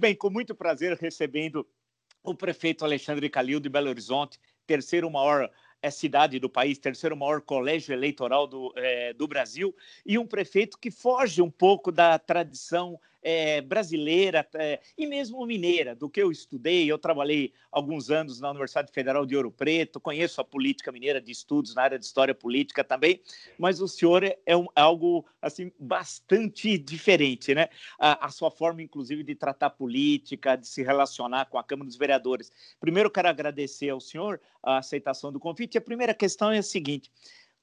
Bem, com muito prazer recebendo o prefeito Alexandre Calil de Belo Horizonte, terceiro maior é cidade do país, terceiro maior colégio eleitoral do, é, do Brasil, e um prefeito que foge um pouco da tradição é, brasileira é, e mesmo mineira, do que eu estudei. Eu trabalhei alguns anos na Universidade Federal de Ouro Preto, conheço a política mineira de estudos na área de história política também, mas o senhor é um, algo assim bastante diferente, né? A, a, sua forma, inclusive, de tratar política, de se relacionar com a Câmara dos Vereadores. Primeiro, quero agradecer ao senhor a aceitação do convite. A primeira questão é a seguinte: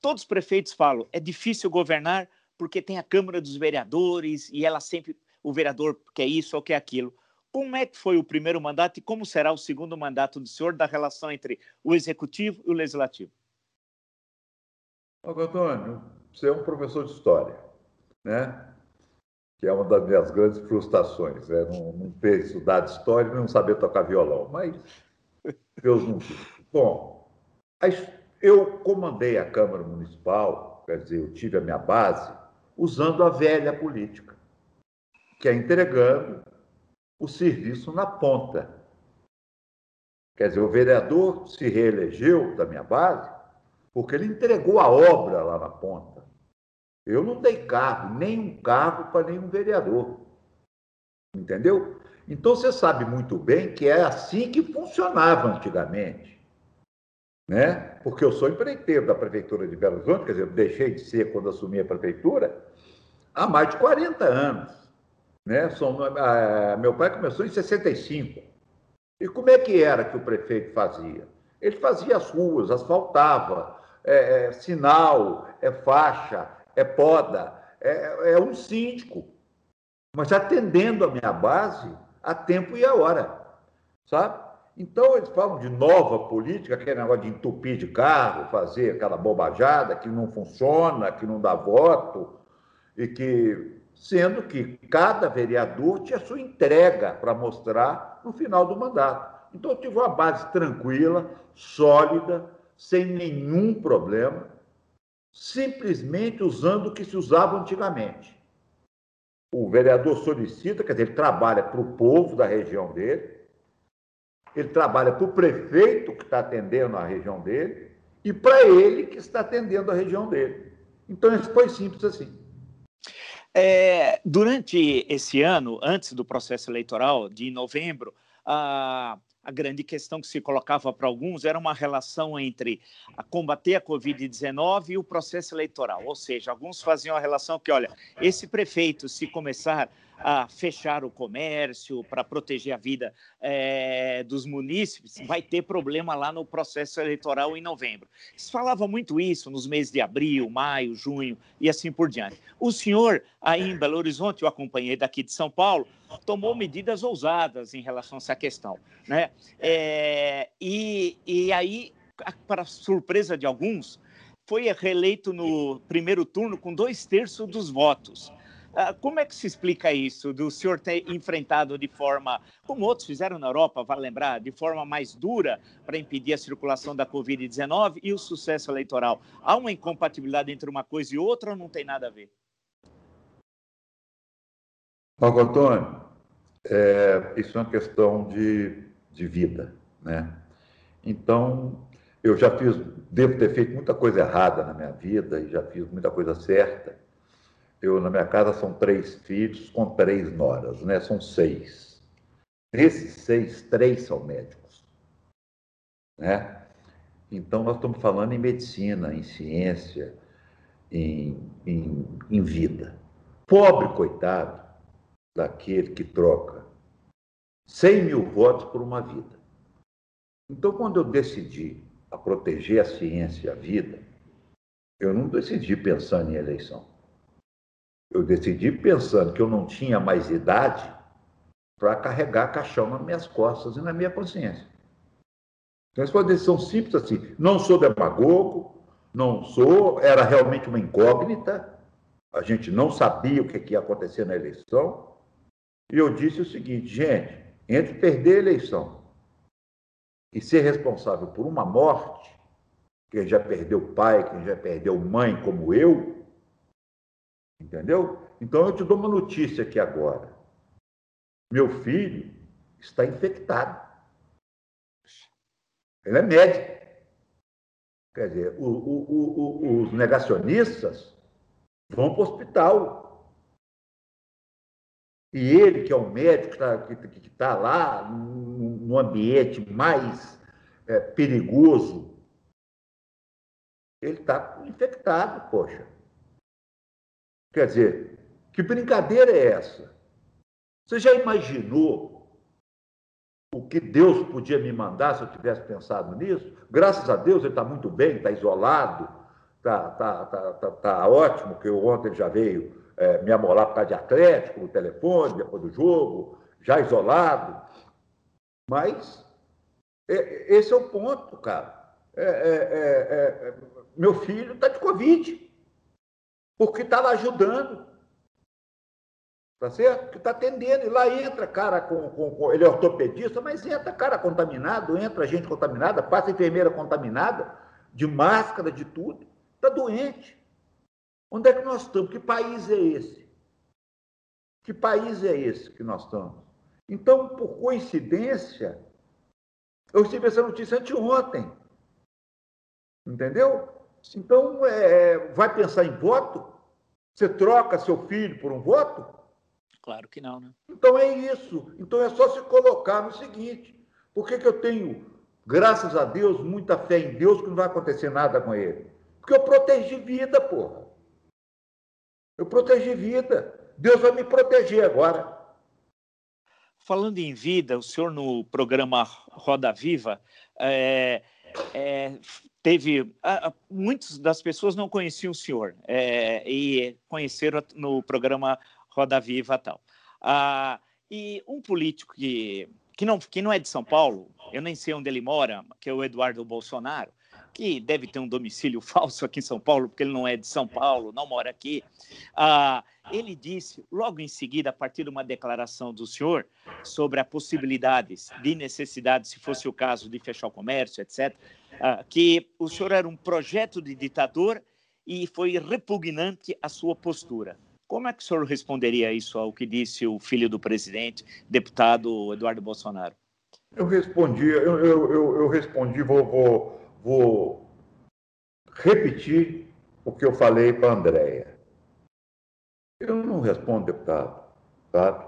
todos os prefeitos falam, é difícil governar porque tem a Câmara dos Vereadores e ela sempre o vereador quer isso ou quer aquilo. Como é que foi o primeiro mandato e como será o segundo mandato do senhor da relação entre o executivo e o legislativo? Antônio, você é um professor de história, né? Que é uma das minhas grandes frustrações, né? Não, não ter estudado história e não saber tocar violão, mas Deus não quis. Bom, eu comandei a Câmara Municipal, quer dizer, eu tive a minha base usando a velha política que é entregando o serviço na ponta. Quer dizer, o vereador se reelegeu da minha base porque ele entregou a obra lá na ponta. Eu não dei cargo, nem um cargo para nenhum vereador. Entendeu? Então você sabe muito bem que é assim que funcionava antigamente. Né? Porque eu sou empreiteiro da Prefeitura de Belo Horizonte, quer dizer, eu deixei de ser quando assumi a prefeitura, há mais de 40 anos. Né? Ah, meu pai começou em 65. E como é que era que o prefeito fazia? Ele fazia as ruas, asfaltava, é, é, sinal, é faixa, é poda, é, é um síndico, mas atendendo a minha base a tempo e a hora, sabe? Então, eles falam de nova política, aquele negócio de entupir de carro, fazer aquela bobajada que não funciona, que não dá voto, e que sendo que cada vereador tinha sua entrega para mostrar no final do mandato. Então, eu tive uma base tranquila, sólida, sem nenhum problema, simplesmente usando o que se usava antigamente. O vereador solicita, quer dizer, ele trabalha para o povo da região dele, ele trabalha para o prefeito que está atendendo a região dele e para ele que está atendendo a região dele. Então, isso foi simples assim. É, durante esse ano, antes do processo eleitoral de novembro, a, a grande questão que se colocava para alguns era uma relação entre a combater a Covid-19 e o processo eleitoral. Ou seja, alguns faziam a relação que, olha, esse prefeito, se começar a fechar o comércio para proteger a vida é, dos munícipes, vai ter problema lá no processo eleitoral em novembro. Se falava muito isso nos meses de abril, maio, junho e assim por diante. O senhor, aí em Belo Horizonte, eu acompanhei daqui de São Paulo, tomou medidas ousadas em relação a essa questão. Né? É, e, e aí, para surpresa de alguns, foi reeleito no primeiro turno com dois terços dos votos. Ah, como é que se explica isso, do senhor ter enfrentado de forma, como outros fizeram na Europa, vale lembrar, de forma mais dura para impedir a circulação da Covid-19 e o sucesso eleitoral? Há uma incompatibilidade entre uma coisa e outra ou não tem nada a ver? Marco Antônio, é, isso é uma questão de, de vida, né? Então, eu já fiz, devo ter feito muita coisa errada na minha vida e já fiz muita coisa certa eu, na minha casa, são três filhos com três noras, né? São seis. Desses seis, três são médicos. Né? Então, nós estamos falando em medicina, em ciência, em, em, em vida. Pobre coitado daquele que troca 100 mil votos por uma vida. Então, quando eu decidi a proteger a ciência e a vida, eu não decidi pensando em eleição. Eu decidi pensando que eu não tinha mais idade para carregar caixão nas minhas costas e na minha consciência. Então, essa foi uma decisão simples assim. Não sou demagogo, não sou, era realmente uma incógnita, a gente não sabia o que ia acontecer na eleição. E eu disse o seguinte, gente, entre perder a eleição e ser responsável por uma morte, quem já perdeu pai, quem já perdeu mãe, como eu, Entendeu? Então eu te dou uma notícia aqui agora. Meu filho está infectado. Ele é médico. Quer dizer, o, o, o, os negacionistas vão para o hospital. E ele, que é um médico que está tá lá no ambiente mais é, perigoso, ele está infectado, poxa. Quer dizer, que brincadeira é essa? Você já imaginou o que Deus podia me mandar se eu tivesse pensado nisso? Graças a Deus ele está muito bem, está isolado, está tá, tá, tá, tá, ótimo, que ontem ele já veio é, me amolar por causa de Atlético, no telefone, depois do jogo, já isolado. Mas é, esse é o ponto, cara. É, é, é, é meu filho está de Covid, porque estava ajudando. Tá certo? Que está atendendo, e lá entra cara com, com, com, Ele é ortopedista, mas entra cara contaminado, entra gente contaminada, passa enfermeira contaminada, de máscara, de tudo. Está doente. Onde é que nós estamos? Que país é esse? Que país é esse que nós estamos? Então, por coincidência, eu recebi essa notícia anteontem. Entendeu? Então, é, vai pensar em voto? Você troca seu filho por um voto? Claro que não, né? Então é isso. Então é só se colocar no seguinte: por que, que eu tenho, graças a Deus, muita fé em Deus que não vai acontecer nada com ele? Porque eu protegi vida, porra. Eu protegi vida. Deus vai me proteger agora. Falando em vida, o senhor no programa Roda Viva é, é, teve ah, muitas das pessoas não conheciam o senhor é, e conheceram no programa Roda Viva tal. Ah, e um político que, que, não, que não é de São Paulo, eu nem sei onde ele mora, que é o Eduardo Bolsonaro, que deve ter um domicílio falso aqui em São Paulo, porque ele não é de São Paulo, não mora aqui. Ah, ele disse, logo em seguida, a partir de uma declaração do senhor sobre a possibilidades de necessidade, se fosse o caso de fechar o comércio, etc., ah, que o senhor era um projeto de ditador e foi repugnante a sua postura. Como é que o senhor responderia isso ao que disse o filho do presidente, deputado Eduardo Bolsonaro? Eu respondi, eu, eu, eu, respondi, vou, vou, vou repetir o que eu falei para a Andréia. Eu não respondo, deputado, sabe?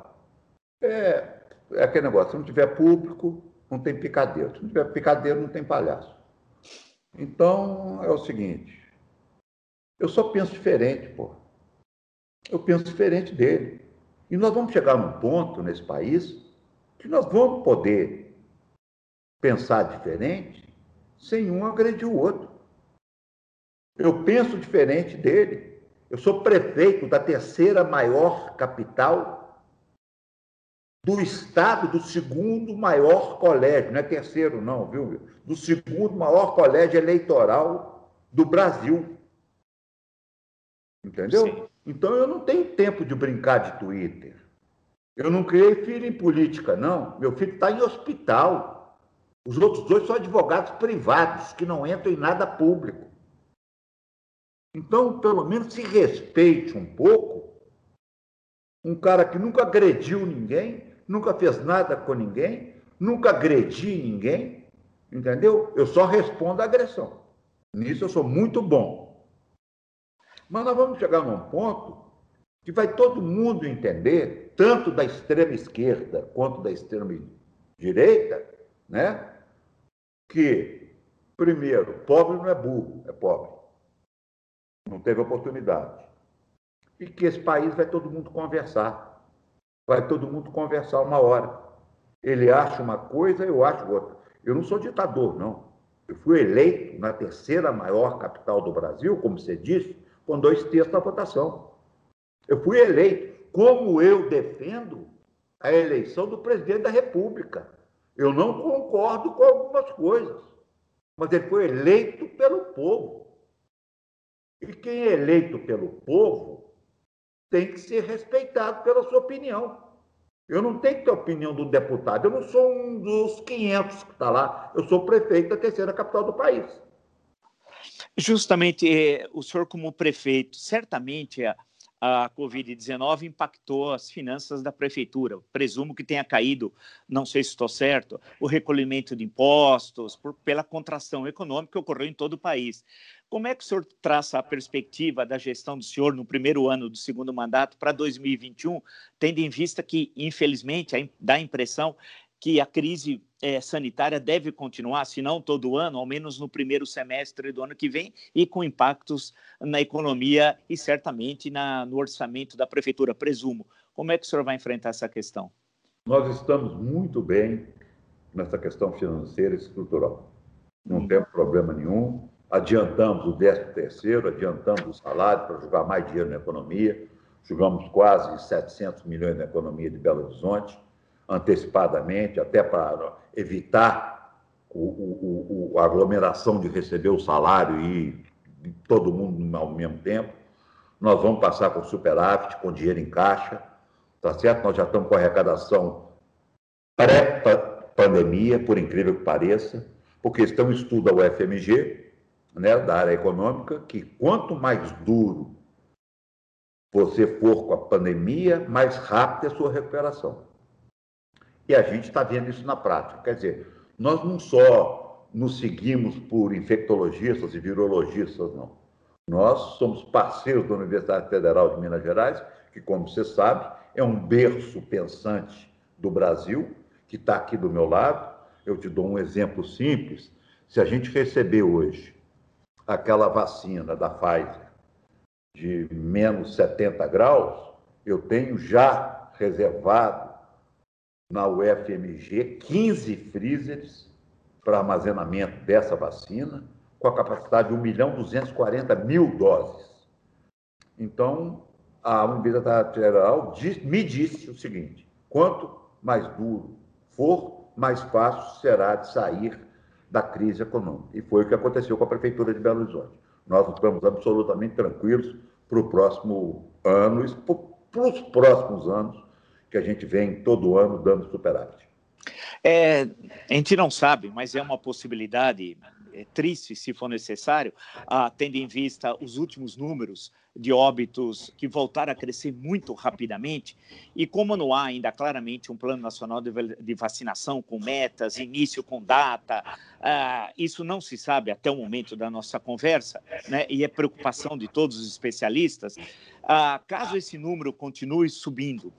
É, é aquele negócio, se não tiver público, não tem picadeiro. Se não tiver picadeiro, não tem palhaço. Então, é o seguinte, eu só penso diferente, pô eu penso diferente dele. E nós vamos chegar num ponto nesse país que nós vamos poder pensar diferente sem um agredir o outro. Eu penso diferente dele. Eu sou prefeito da terceira maior capital do estado do segundo maior colégio, não é terceiro não, viu? Do segundo maior colégio eleitoral do Brasil. Entendeu? Sim. Então eu não tenho tempo de brincar de Twitter. Eu não criei filho em política, não. Meu filho está em hospital. Os outros dois são advogados privados, que não entram em nada público. Então, pelo menos se respeite um pouco. Um cara que nunca agrediu ninguém, nunca fez nada com ninguém, nunca agredi ninguém, entendeu? Eu só respondo a agressão. Nisso eu sou muito bom. Mas nós vamos chegar num ponto que vai todo mundo entender, tanto da extrema esquerda quanto da extrema direita, né? Que, primeiro, pobre não é burro, é pobre. Não teve oportunidade. E que esse país vai todo mundo conversar. Vai todo mundo conversar uma hora. Ele acha uma coisa, eu acho outra. Eu não sou ditador, não. Eu fui eleito na terceira maior capital do Brasil, como você disse, com dois terços da votação. Eu fui eleito. Como eu defendo a eleição do presidente da República. Eu não concordo com algumas coisas, mas ele foi eleito pelo povo. E quem é eleito pelo povo tem que ser respeitado pela sua opinião. Eu não tenho que ter a opinião do deputado. Eu não sou um dos 500 que está lá. Eu sou prefeito da terceira capital do país. Justamente, eh, o senhor como prefeito, certamente a, a Covid-19 impactou as finanças da prefeitura. Presumo que tenha caído, não sei se estou certo, o recolhimento de impostos por, pela contração econômica que ocorreu em todo o país. Como é que o senhor traça a perspectiva da gestão do senhor no primeiro ano do segundo mandato para 2021, tendo em vista que, infelizmente, dá a impressão que a crise é, sanitária deve continuar, se não todo ano, ao menos no primeiro semestre do ano que vem, e com impactos na economia e certamente na, no orçamento da prefeitura, presumo. Como é que o senhor vai enfrentar essa questão? Nós estamos muito bem nessa questão financeira e estrutural. Não hum. temos problema nenhum. Adiantamos o 13 terceiro, adiantamos o salário para jogar mais dinheiro na economia. Jogamos quase 700 milhões na economia de Belo Horizonte antecipadamente, até para evitar o, o, o, a aglomeração de receber o salário e, todo mundo ao mesmo tempo. Nós vamos passar com superávit, com dinheiro em caixa, tá certo? Nós já estamos com arrecadação pré-pandemia, por incrível que pareça, porque estão um estudo da UFMG, né, da área econômica, que quanto mais duro você for com a pandemia, mais rápida é a sua recuperação. E a gente está vendo isso na prática. Quer dizer, nós não só nos seguimos por infectologistas e virologistas, não. Nós somos parceiros da Universidade Federal de Minas Gerais, que, como você sabe, é um berço pensante do Brasil, que está aqui do meu lado. Eu te dou um exemplo simples. Se a gente receber hoje aquela vacina da Pfizer de menos 70 graus, eu tenho já reservado na UFMG 15 freezers para armazenamento dessa vacina, com a capacidade de 1 milhão 240 mil doses. Então, a Universidade Federal me disse o seguinte: quanto mais duro for, mais fácil será de sair da crise econômica. E foi o que aconteceu com a Prefeitura de Belo Horizonte. Nós estamos absolutamente tranquilos para o próximo ano, para os próximos anos, que a gente vem todo ano dando superávit. É, a gente não sabe, mas é uma possibilidade é, triste, se for necessário, ah, tendo em vista os últimos números de óbitos que voltaram a crescer muito rapidamente, e como não há ainda claramente um plano nacional de, vacinação com metas, início com data, ah, isso não se sabe até o momento da nossa conversa, né, e é preocupação de todos os especialistas, ah, caso esse número continue subindo,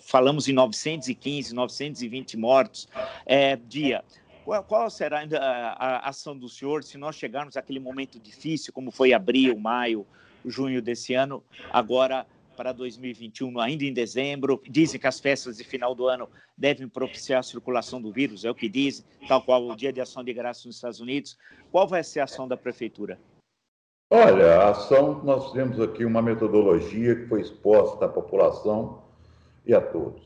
falamos em 915, 920 mortos é, dia. Qual, qual será a, a, ação do senhor se nós chegarmos àquele momento difícil, como foi abril, maio, junho desse ano, agora para 2021, ainda em dezembro? Dizem que as festas de final do ano devem propiciar a circulação do vírus, é o que dizem, tal qual o Dia de Ação de Graças nos Estados Unidos. Qual vai ser a ação da prefeitura? Olha, a ação, nós temos aqui uma metodologia que foi exposta à população e a todos.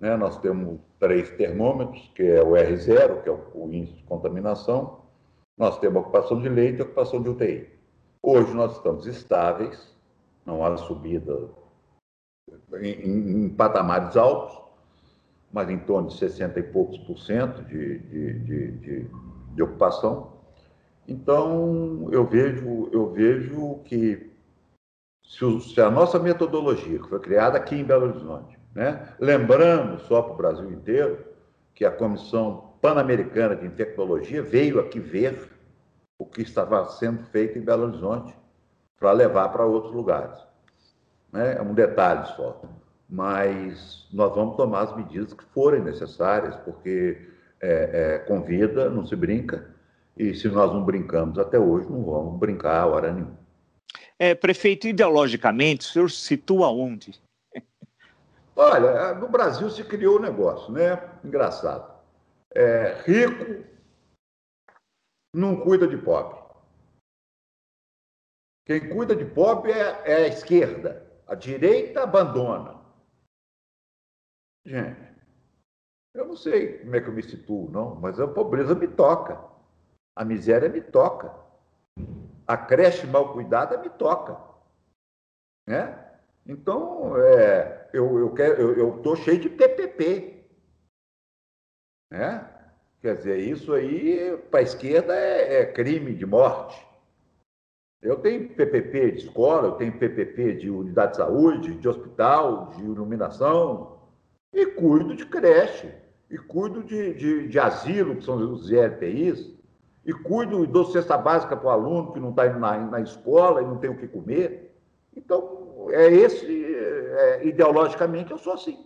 Né? Nós temos três termômetros, que é o R0, que é o índice de contaminação, nós temos a ocupação de leito e a ocupação de UTI. Hoje nós estamos estáveis, não há subida em, em, em patamares altos, mas em torno de 60 e poucos por cento de, de, de, de, de ocupação. Então, eu vejo, eu vejo que se, a nossa metodologia, que foi criada aqui em Belo Horizonte, né? Lembrando, só para o Brasil inteiro, que a Comissão Pan-Americana de Infectologia veio aqui ver o que estava sendo feito em Belo Horizonte para levar para outros lugares. Né? É um detalhe só. Mas nós vamos tomar as medidas que forem necessárias, porque é, é, com vida não se brinca, e se nós não brincamos até hoje, não vamos brincar a hora nenhuma. É, prefeito, ideologicamente, o senhor situa onde? Olha, no Brasil se criou um negócio, né? Engraçado. É, rico não cuida de pobre. Quem cuida de pobre é, é a esquerda. A direita abandona. Gente, eu não sei como é que eu me situo, não, mas a pobreza me toca. A miséria me toca. A creche mal cuidada me toca. Né? Então, é, eu eu quero, eu estou cheio de PPP, né? Quer dizer, isso aí para a esquerda é, é, crime de morte. Eu tenho PPP de escola, eu tenho PPP de unidade de saúde, de hospital, de iluminação, e cuido de creche, e cuido de, de, de asilo, que são os IRPIs, e cuido dou cesta básica para o aluno que não está indo na, na escola e não tem o que comer. Então, é esse, é, ideologicamente, eu sou assim.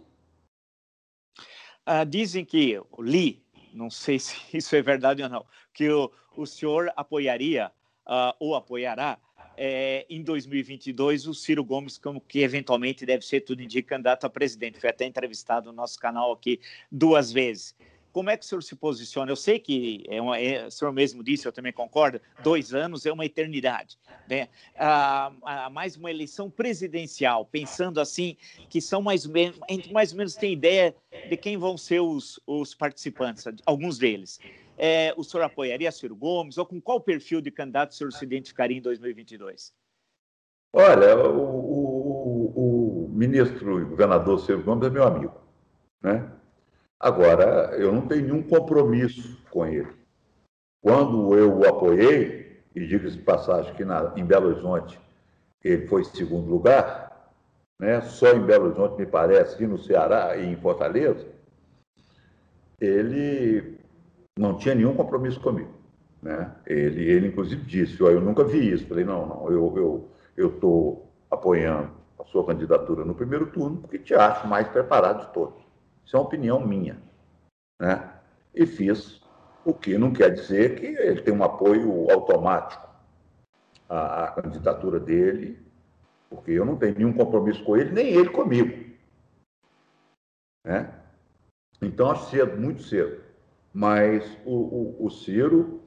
Ah, dizem que, li, não sei se isso é verdade ou não, que o, o senhor apoiaria uh, ou apoiará é, em 2022 o Ciro Gomes como que eventualmente deve ser tudo indica candidato a presidente. Foi até entrevistado no nosso canal aqui duas vezes. Como é que o senhor se posiciona? Eu sei que é uma, é, o senhor mesmo disse, eu também concordo, dois anos é uma eternidade. Né? Ah, mais uma eleição presidencial, pensando assim, que são mais ou menos, a gente mais ou menos tem ideia de quem vão ser os, os participantes, alguns deles. É, o senhor apoiaria Ciro Gomes? Ou com qual perfil de candidato o senhor se identificaria em 2022? Olha, o, o, o ministro e governador Ciro Gomes é meu amigo. Né? Agora, eu não tenho nenhum compromisso com ele. Quando eu o apoiei, e diga-se de passagem que na, em Belo Horizonte ele foi segundo lugar, né? só em Belo Horizonte, me parece, e no Ceará e em Fortaleza, ele não tinha nenhum compromisso comigo. Né? Ele, ele, inclusive, disse: Eu nunca vi isso. Falei: Não, não, eu estou apoiando a sua candidatura no primeiro turno porque te acho mais preparado de todos. Isso é uma opinião minha. Né? E fiz, o que não quer dizer que ele tem um apoio automático à, à candidatura dele, porque eu não tenho nenhum compromisso com ele, nem ele comigo. Né? Então, acho cedo, muito cedo. Mas o, o, o Ciro,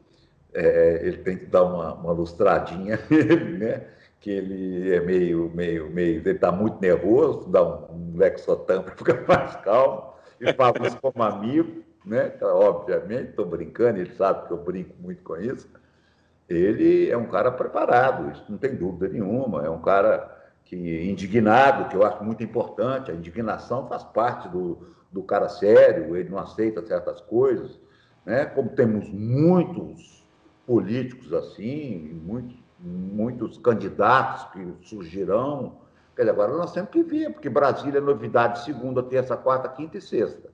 é, ele tem que dar uma, uma lustradinha né? Que ele é meio, meio, meio, ele está muito nervoso, dá um, um Lexotan para ficar mais calmo, e fala isso como amigo, né? obviamente, estou brincando, ele sabe que eu brinco muito com isso. Ele é um cara preparado, isso não tem dúvida nenhuma, é um cara que indignado, que eu acho muito importante, a indignação faz parte do, do cara sério, ele não aceita certas coisas, né? como temos muitos políticos assim, muitos muitos candidatos que surgirão. Quer dizer, agora nós temos que ver, porque Brasília é novidade segunda, terça, quarta, quinta e sexta.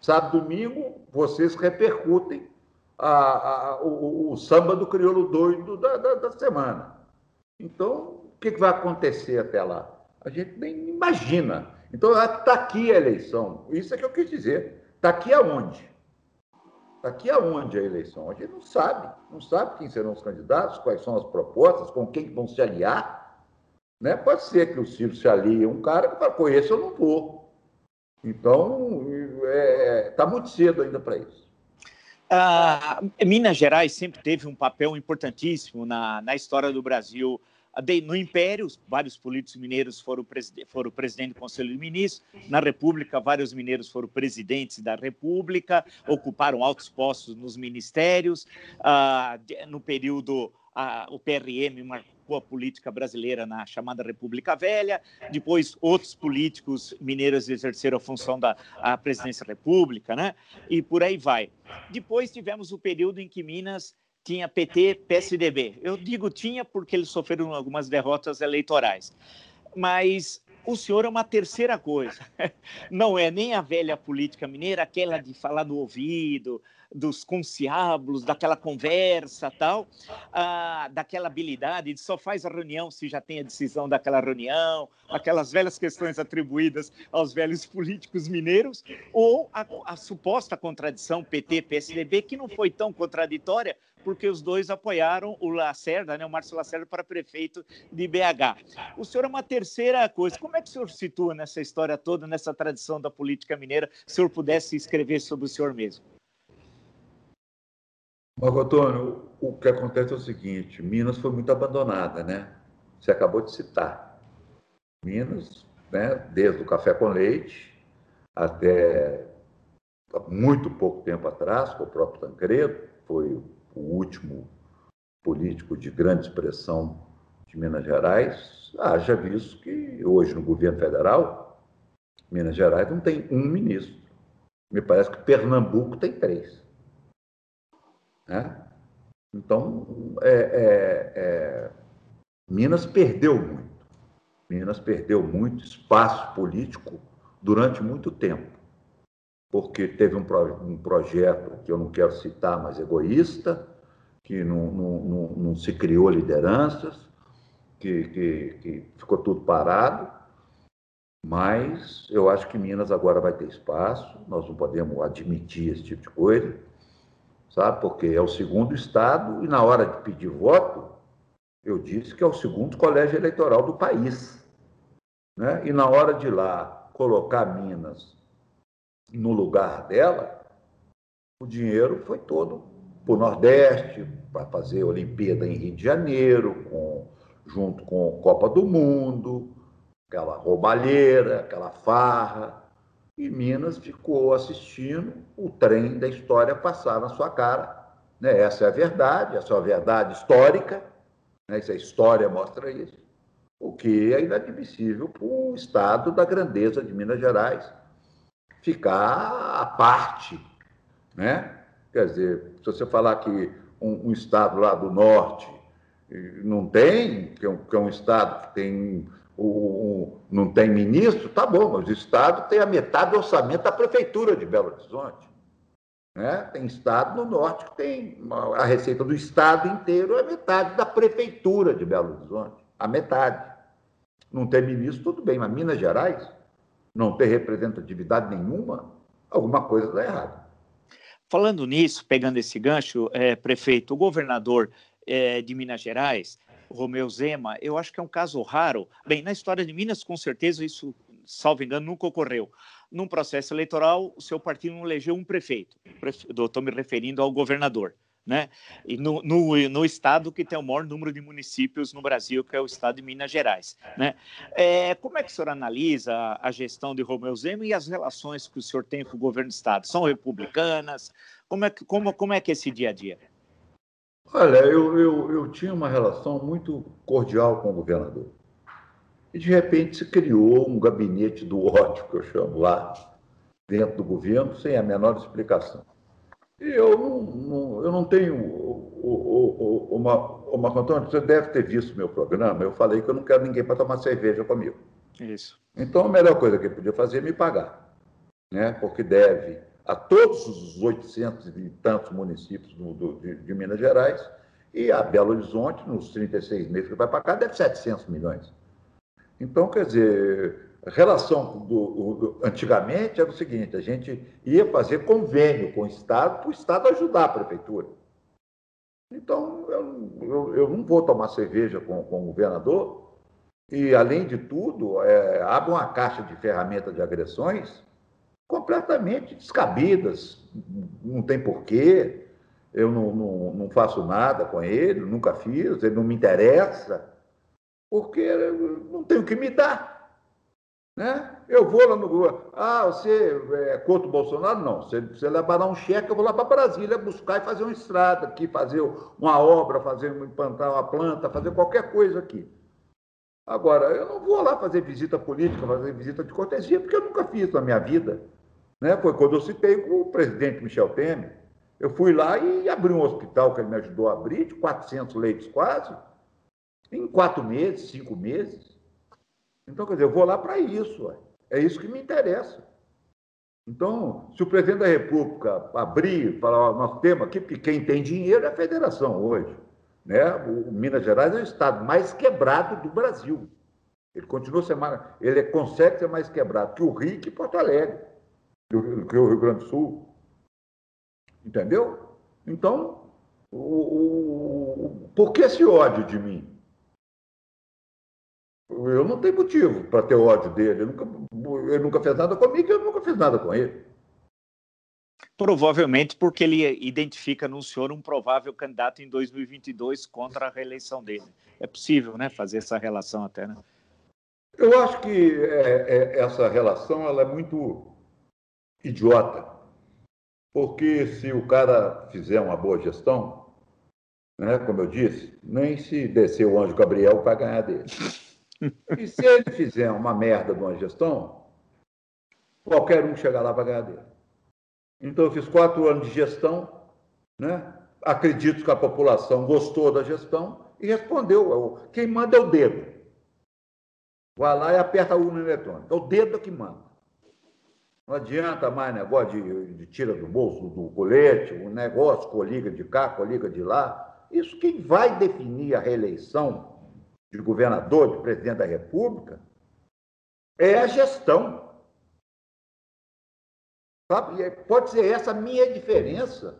Sábado domingo, vocês repercutem a, a, o, o, samba do crioulo doido da, da, da semana. Então, o que, que vai acontecer até lá? A gente nem imagina. Então, está aqui a eleição. Isso é que eu quis dizer. Está aqui aonde? Daqui aonde a eleição? A gente não sabe, não sabe quem serão os candidatos, quais são as propostas, com quem vão se aliar. Né? Pode ser que o Ciro se alie a um cara que fala, com esse eu não vou. Então, está é, tá muito cedo ainda para isso. Ah, Minas Gerais sempre teve um papel importantíssimo na, na história do Brasil no Império, vários políticos mineiros foram, preside foram presidente do Conselho de Ministros. Na República, vários mineiros foram presidentes da República, ocuparam altos postos nos ministérios. Ah, no período, ah, o PRM marcou a política brasileira na chamada República Velha. Depois, outros políticos mineiros exerceram a função da a presidência da República, né? E por aí vai. Depois tivemos o período em que Minas tinha PT, PSDB. Eu digo tinha porque eles sofreram algumas derrotas eleitorais. Mas o senhor é uma terceira coisa. Não é nem a velha política mineira, aquela de falar no ouvido, dos conciábulos, daquela conversa tal, ah, daquela habilidade de só faz a reunião se já tem a decisão daquela reunião, aquelas velhas questões atribuídas aos velhos políticos mineiros, ou a, a suposta contradição PT-PSDB, que não foi tão contraditória, porque os dois apoiaram o Lacerda, né, o Márcio Lacerda, para prefeito de BH. O senhor é uma terceira coisa. Como é que o senhor situa nessa história toda, nessa tradição da política mineira, se o senhor pudesse escrever sobre o senhor mesmo? Marco Antônio, o que acontece é o seguinte: Minas foi muito abandonada, né? Você acabou de citar. Minas, né, desde o café com leite até muito pouco tempo atrás, com o próprio Tancredo, foi o último político de grande expressão de Minas Gerais, haja visto que hoje no governo federal, Minas Gerais não tem um ministro. Me parece que Pernambuco tem três. Né? Então, é, é, é, Minas perdeu muito. Minas perdeu muito espaço político durante muito tempo, porque teve um, pro, um projeto que eu não quero citar, mas egoísta, que não, não, não, não se criou lideranças, que, que, que ficou tudo parado, mas eu acho que Minas agora vai ter espaço, nós não podemos admitir esse tipo de coisa, sabe? Porque é o segundo estado e na hora de pedir voto, eu disse que é o segundo colégio eleitoral do país. Né? E na hora de lá colocar Minas no lugar dela, o dinheiro foi todo para o Nordeste, para fazer Olimpíada em Rio de Janeiro, com, junto com Copa do Mundo, aquela roubalheira, aquela farra. E Minas ficou assistindo o trem da história passar na sua cara. Né? Essa é a verdade, essa é a verdade histórica. Né? Essa história mostra isso. O que é inadmissível para o Estado da grandeza de Minas Gerais ficar à parte. Né? Quer dizer, se você falar que um, um Estado lá do Norte não tem, que é um, que é um Estado que tem o, não tem ministro, tá bom, mas o Estado tem a metade do orçamento da Prefeitura de Belo Horizonte. Né? Tem Estado no Norte que tem a receita do Estado inteiro é metade da Prefeitura de Belo Horizonte. A metade. Não tem ministro, tudo bem, mas Minas Gerais não tem representatividade nenhuma, alguma coisa está errada. Falando nisso, pegando esse gancho, é, prefeito, o governador é, de Minas Gerais Romeu Zema, eu acho que é um caso raro. Bem, na história de Minas, com certeza, isso, salvo engano, nunca ocorreu. Num processo eleitoral, o seu partido não elegeu um prefeito. Estou me referindo ao governador. Né? E no, no, no, estado que tem o maior número de municípios no Brasil, que é o estado de Minas Gerais. Né? É, como é que o senhor analisa a gestão de Romeu Zema e as relações que o senhor tem com o governo do estado? São republicanas? Como é que, como, como é, que é esse dia a dia? Olha, eu, eu, eu tinha uma relação muito cordial com o governador. E, de repente, se criou um gabinete do ódio, que eu chamo lá, dentro do governo, sem a menor explicação. E eu não, não eu não tenho uma, uma Antônio, você deve ter visto meu programa, eu falei que eu não quero ninguém para tomar cerveja comigo. Isso. Então, a melhor coisa que ele podia fazer é me pagar, né? porque deve a todos os 800 e tantos municípios do, do, de, de, Minas Gerais, e a Belo Horizonte, nos 36 meses que vai para cá, deve 700 milhões. Então, quer dizer, a relação do, do, antigamente era o seguinte: a gente ia fazer convênio com o Estado para o Estado ajudar a prefeitura. Então, eu, eu, eu não vou tomar cerveja com, com o governador, e, além de tudo, é, abre uma caixa de ferramentas de agressões completamente descabidas, não tem porquê, eu não, não, não, faço nada com ele, nunca fiz, ele não me interessa, porque não tem o que me dar. Né? Eu vou lá no. Ah, você é contra o Bolsonaro? Não. Se você levar um cheque, eu vou lá para Brasília buscar e fazer uma estrada aqui, fazer uma obra, fazer implantar uma planta, fazer qualquer coisa aqui. Agora, eu não vou lá fazer visita política, fazer visita de cortesia, porque eu nunca fiz na minha vida. Né? Foi quando eu citei com o presidente Michel Temer. Eu fui lá e abri um hospital que ele me ajudou a abrir, de 400 leitos quase, em quatro meses, cinco meses. Então, quer dizer, eu vou lá para isso. É isso que me interessa. Então, se o presidente da República abrir, falar, nós temos aqui, porque quem tem dinheiro é a federação hoje. Né? O Minas Gerais é o estado mais quebrado do Brasil. Ele continua sendo mais, ele consegue ser mais quebrado que o Rio e Porto Alegre que o Rio Grande do Sul. Entendeu? Então, o, o, o, por que esse ódio de mim? Eu não tenho motivo para ter ódio dele. Ele nunca, ele nunca fez nada comigo, eu nunca fiz nada com ele. Provavelmente porque ele identifica no senhor um provável candidato em 2022 contra a reeleição dele. É possível, né, fazer essa relação até, né? Eu acho que é, é, essa relação ela é muito idiota. Porque se o cara fizer uma boa gestão, né, como eu disse, nem se descer o anjo Gabriel vai ganhar dele. E se ele fizer uma merda de uma gestão, qualquer um chegar lá vai ganhar dele. Então eu fiz quatro anos de gestão, né? acredito que a população gostou da gestão e respondeu: quem manda é o dedo. Vai lá e aperta a urna eletrônica. É o dedo que manda. Não adianta mais negócio de, de tira do bolso do colete, o negócio coliga de cá, coliga de lá. Isso quem vai definir a reeleição de governador, de presidente da República, é a gestão. Sabe? Pode ser essa minha diferença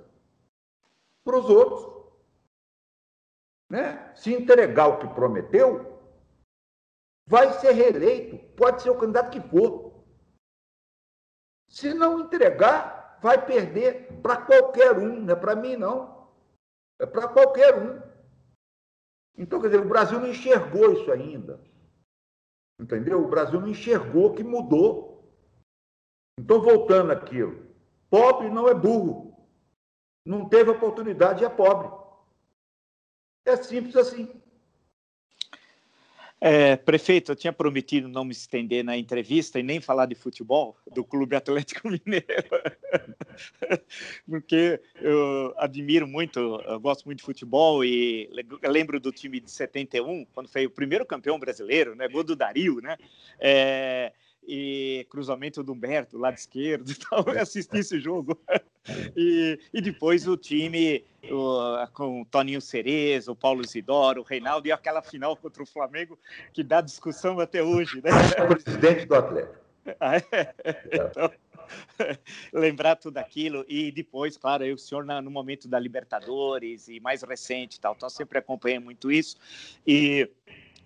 para os outros. Né? Se entregar o que prometeu, vai ser reeleito, pode ser o candidato que for. Se não entregar, vai perder para qualquer um, não é para mim, não. É para qualquer um. Então, quer dizer, o Brasil não enxergou isso ainda. Entendeu? O Brasil não enxergou que mudou. Então, voltando àquilo, pobre não é burro. Não teve oportunidade e é pobre. É simples assim. É, prefeito, eu tinha prometido não me estender na entrevista e nem falar de futebol do Clube Atlético Mineiro, porque eu admiro muito, eu gosto muito de futebol e lembro do time de 71, quando foi o primeiro campeão brasileiro, né, gol do Dario, né? É, e cruzamento do Humberto, lado esquerdo, então eu assisti esse jogo. E, e depois o time o, com o Toninho Cerezo, o Paulo Isidoro, o Reinaldo e aquela final contra o Flamengo que dá discussão até hoje. Né? Presidente do Atlético. Ah, é? Então, lembrar tudo aquilo e depois, claro, eu, o senhor no momento da Libertadores e mais recente tal, então sempre acompanhei muito isso e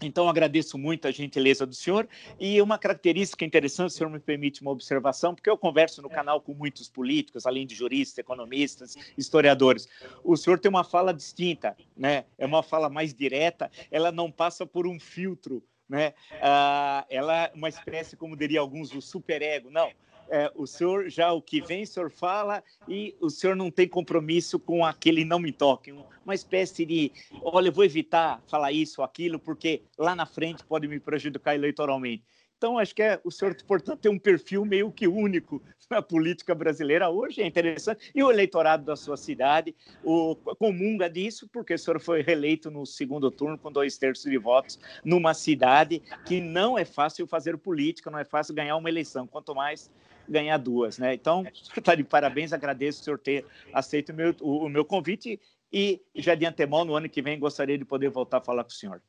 então, agradeço muito a gentileza do senhor. E uma característica interessante, o senhor me permite uma observação, porque eu converso no canal com muitos políticos, além de juristas, economistas, historiadores. O senhor tem uma fala distinta, né? é uma fala mais direta, ela não passa por um filtro. Né? Ah, ela é uma espécie, como diria alguns, do superego. Não, é, o senhor já o que vem, o senhor fala e o senhor não tem compromisso com aquele não me toque, uma espécie de, olha, eu vou evitar falar isso ou aquilo porque lá na frente pode me prejudicar eleitoralmente. Então, acho que é, o senhor, portanto, tem um perfil meio que único na política brasileira hoje, é interessante. E o eleitorado da sua cidade o, comunga disso, porque o senhor foi reeleito no segundo turno com dois terços de votos numa cidade que não é fácil fazer política, não é fácil ganhar uma eleição, quanto mais ganhar duas, né? Então, está de parabéns, agradeço o senhor ter aceito o meu, o, o meu convite e já de antemão, no ano que vem, gostaria de poder voltar a falar com o senhor.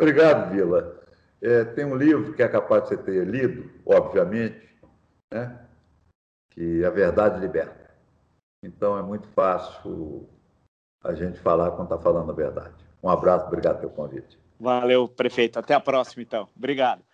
Obrigado, Vila. É, tem um livro que é capaz de você ter lido, obviamente, né? que a verdade liberta. Então é muito fácil a gente falar quando está falando a verdade. Um abraço, obrigado pelo convite. Valeu, prefeito. Até a próxima, então. Obrigado.